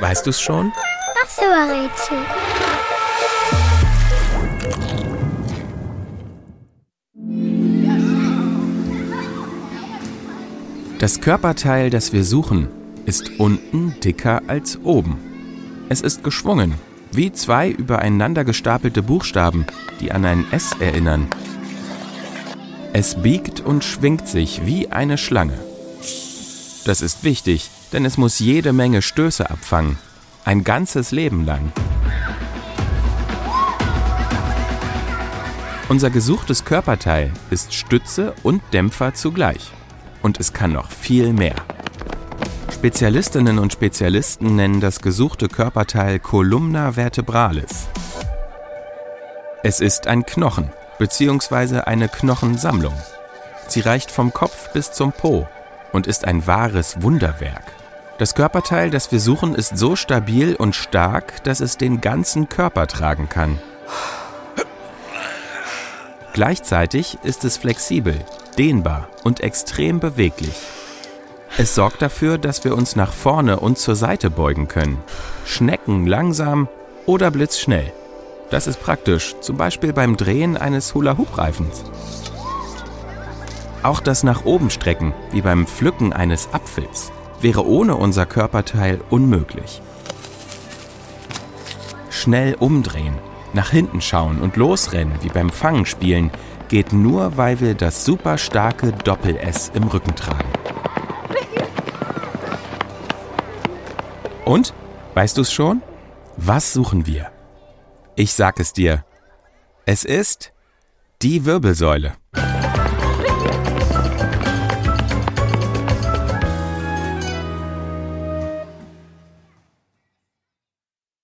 Weißt du's schon? Das Rätsel. Das Körperteil, das wir suchen, ist unten dicker als oben. Es ist geschwungen, wie zwei übereinander gestapelte Buchstaben, die an ein S erinnern. Es biegt und schwingt sich wie eine Schlange. Das ist wichtig, denn es muss jede Menge Stöße abfangen, ein ganzes Leben lang. Unser gesuchtes Körperteil ist Stütze und Dämpfer zugleich. Und es kann noch viel mehr. Spezialistinnen und Spezialisten nennen das gesuchte Körperteil Columna vertebralis. Es ist ein Knochen bzw. eine Knochensammlung. Sie reicht vom Kopf bis zum Po und ist ein wahres Wunderwerk. Das Körperteil, das wir suchen, ist so stabil und stark, dass es den ganzen Körper tragen kann. Gleichzeitig ist es flexibel, dehnbar und extrem beweglich. Es sorgt dafür, dass wir uns nach vorne und zur Seite beugen können. Schnecken langsam oder blitzschnell. Das ist praktisch, zum Beispiel beim Drehen eines Hula-Hoop-Reifens. Auch das nach oben strecken, wie beim Pflücken eines Apfels, wäre ohne unser Körperteil unmöglich. Schnell umdrehen, nach hinten schauen und losrennen, wie beim Fangenspielen, geht nur, weil wir das super starke Doppel-S im Rücken tragen. Und? Weißt du es schon? Was suchen wir? Ich sag es dir. Es ist die Wirbelsäule.